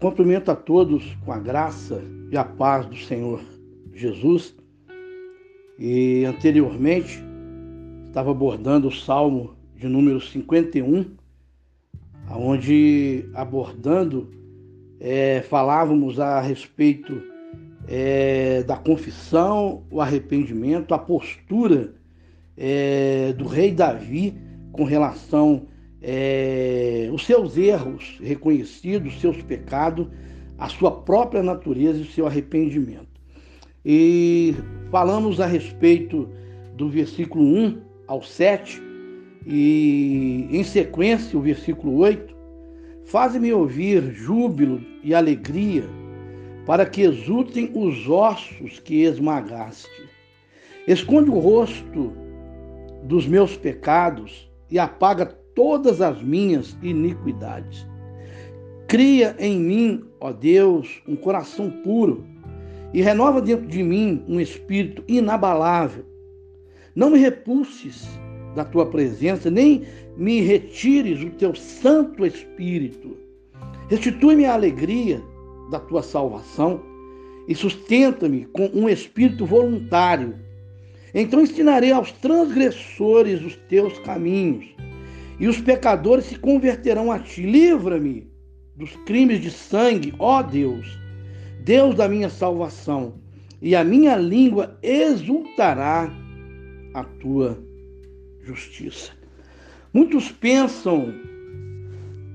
Cumprimento a todos com a graça e a paz do Senhor Jesus. E anteriormente estava abordando o Salmo de número 51, onde abordando é, falávamos a respeito é, da confissão, o arrependimento, a postura é, do rei Davi com relação é, os seus erros reconhecidos, os seus pecados, a sua própria natureza e o seu arrependimento. E falamos a respeito do versículo 1 ao 7 e em sequência o versículo 8, Faze-me ouvir júbilo e alegria, para que exultem os ossos que esmagaste. Esconde o rosto dos meus pecados e apaga todas as minhas iniquidades. Cria em mim, ó Deus, um coração puro e renova dentro de mim um espírito inabalável. Não me repulses da tua presença, nem me retires o teu Santo Espírito. Restitui-me a alegria da tua salvação e sustenta-me com um espírito voluntário. Então ensinarei aos transgressores os teus caminhos e os pecadores se converterão a ti. Livra-me dos crimes de sangue, ó Deus, Deus da minha salvação, e a minha língua exultará a tua justiça. Muitos pensam,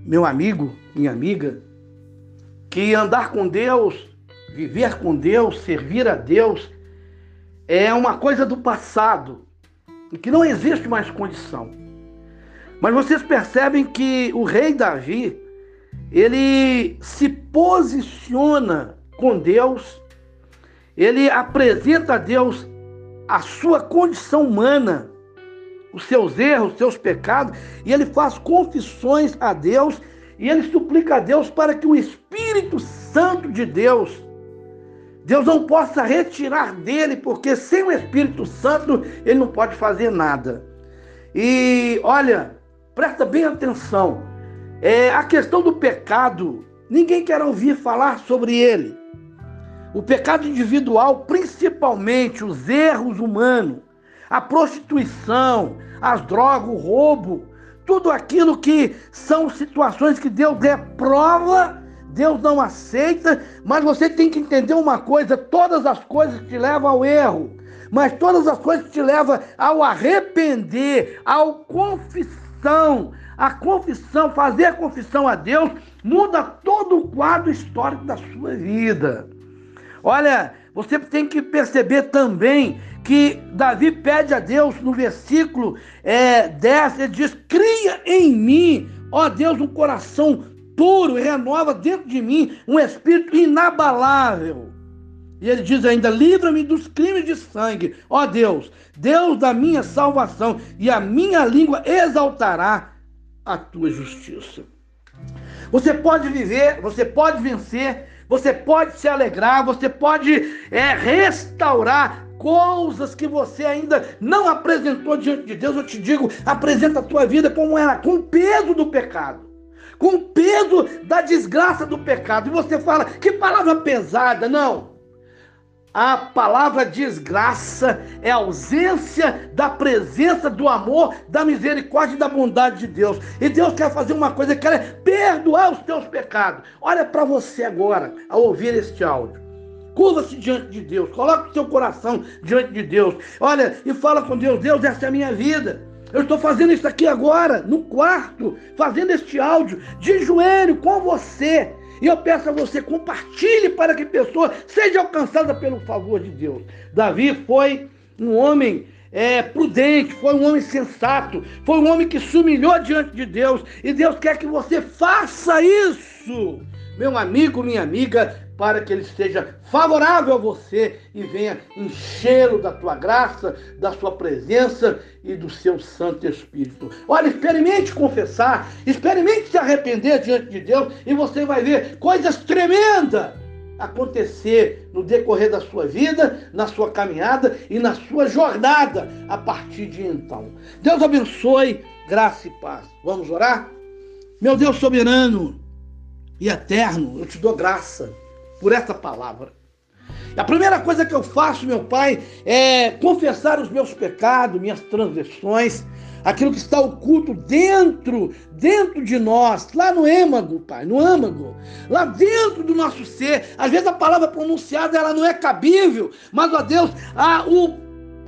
meu amigo, minha amiga, que andar com Deus, viver com Deus, servir a Deus, é uma coisa do passado e que não existe mais condição. Mas vocês percebem que o rei Davi, ele se posiciona com Deus, ele apresenta a Deus a sua condição humana, os seus erros, os seus pecados, e ele faz confissões a Deus e ele suplica a Deus para que o Espírito Santo de Deus, Deus não possa retirar dele, porque sem o Espírito Santo ele não pode fazer nada. E olha, Presta bem atenção. É, a questão do pecado, ninguém quer ouvir falar sobre ele. O pecado individual, principalmente os erros humanos, a prostituição, as drogas, o roubo, tudo aquilo que são situações que Deus reprova, Deus não aceita, mas você tem que entender uma coisa: todas as coisas te levam ao erro, mas todas as coisas te levam ao arrepender, ao confessar confissão, a confissão, fazer a confissão a Deus, muda todo o quadro histórico da sua vida. Olha, você tem que perceber também que Davi pede a Deus no versículo é, 10, ele diz: Cria em mim, ó Deus, um coração puro renova dentro de mim um espírito inabalável. E ele diz ainda: livra-me dos crimes de sangue, ó Deus, Deus da minha salvação, e a minha língua exaltará a tua justiça. Você pode viver, você pode vencer, você pode se alegrar, você pode é, restaurar coisas que você ainda não apresentou diante de Deus. Eu te digo, apresenta a tua vida como era, com o peso do pecado com o peso da desgraça do pecado. E você fala, que palavra pesada. Não. A palavra desgraça é ausência da presença do amor, da misericórdia e da bondade de Deus. E Deus quer fazer uma coisa, quer perdoar os teus pecados. Olha para você agora, ao ouvir este áudio. Curva-se diante de Deus, coloca o seu coração diante de Deus. Olha e fala com Deus: Deus, essa é a minha vida. Eu estou fazendo isso aqui agora, no quarto, fazendo este áudio, de joelho com você. E eu peço a você, compartilhe para que pessoa seja alcançada pelo favor de Deus. Davi foi um homem é, prudente, foi um homem sensato, foi um homem que se humilhou diante de Deus. E Deus quer que você faça isso, meu amigo, minha amiga, para que ele seja favorável a você e venha enchê-lo da tua graça, da sua presença e do seu Santo Espírito. Olha, experimente confessar, experimente se arrepender diante de Deus e você vai ver coisas tremendas acontecer no decorrer da sua vida, na sua caminhada e na sua jornada a partir de então. Deus abençoe, graça e paz. Vamos orar? Meu Deus soberano, e eterno, eu te dou graça por essa palavra. A primeira coisa que eu faço, meu Pai, é confessar os meus pecados, minhas transgressões, aquilo que está oculto dentro, dentro de nós, lá no âmago, Pai, no âmago, lá dentro do nosso ser. Às vezes a palavra pronunciada ela não é cabível, mas, ó Deus, a, o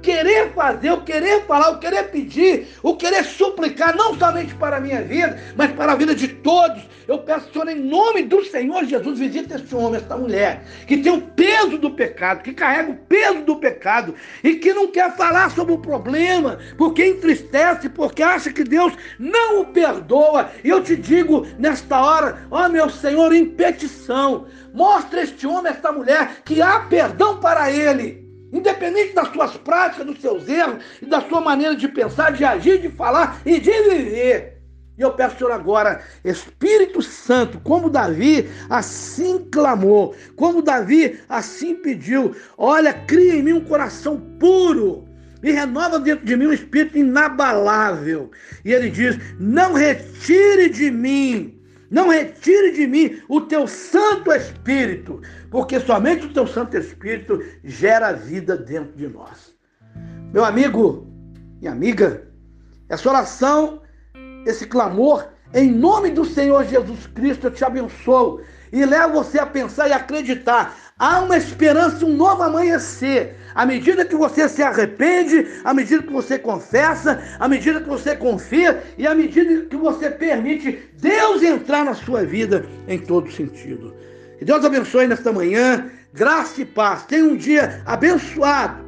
querer fazer, o querer falar, o querer pedir, o querer suplicar, não somente para a minha vida, mas para a vida de todos. Eu peço, Senhor, em nome do Senhor Jesus, visita este homem, esta mulher, que tem o peso do pecado, que carrega o peso do pecado e que não quer falar sobre o problema, porque entristece, porque acha que Deus não o perdoa. E eu te digo nesta hora, ó meu Senhor, em petição, mostra este homem, esta mulher, que há perdão para ele Independente das suas práticas, dos seus erros e da sua maneira de pensar, de agir, de falar e de viver. E eu peço, Senhor, agora, Espírito Santo, como Davi assim clamou, como Davi assim pediu, olha, cria em mim um coração puro e renova dentro de mim um espírito inabalável. E ele diz: Não retire de mim não retire de mim o teu Santo Espírito, porque somente o teu Santo Espírito gera vida dentro de nós. Meu amigo e amiga, essa oração, esse clamor, em nome do Senhor Jesus Cristo, eu te abençoo e levo você a pensar e acreditar. Há uma esperança, um novo amanhecer. À medida que você se arrepende, à medida que você confessa, à medida que você confia e à medida que você permite Deus entrar na sua vida em todo sentido. Que Deus abençoe nesta manhã, graça e paz. Tenha um dia abençoado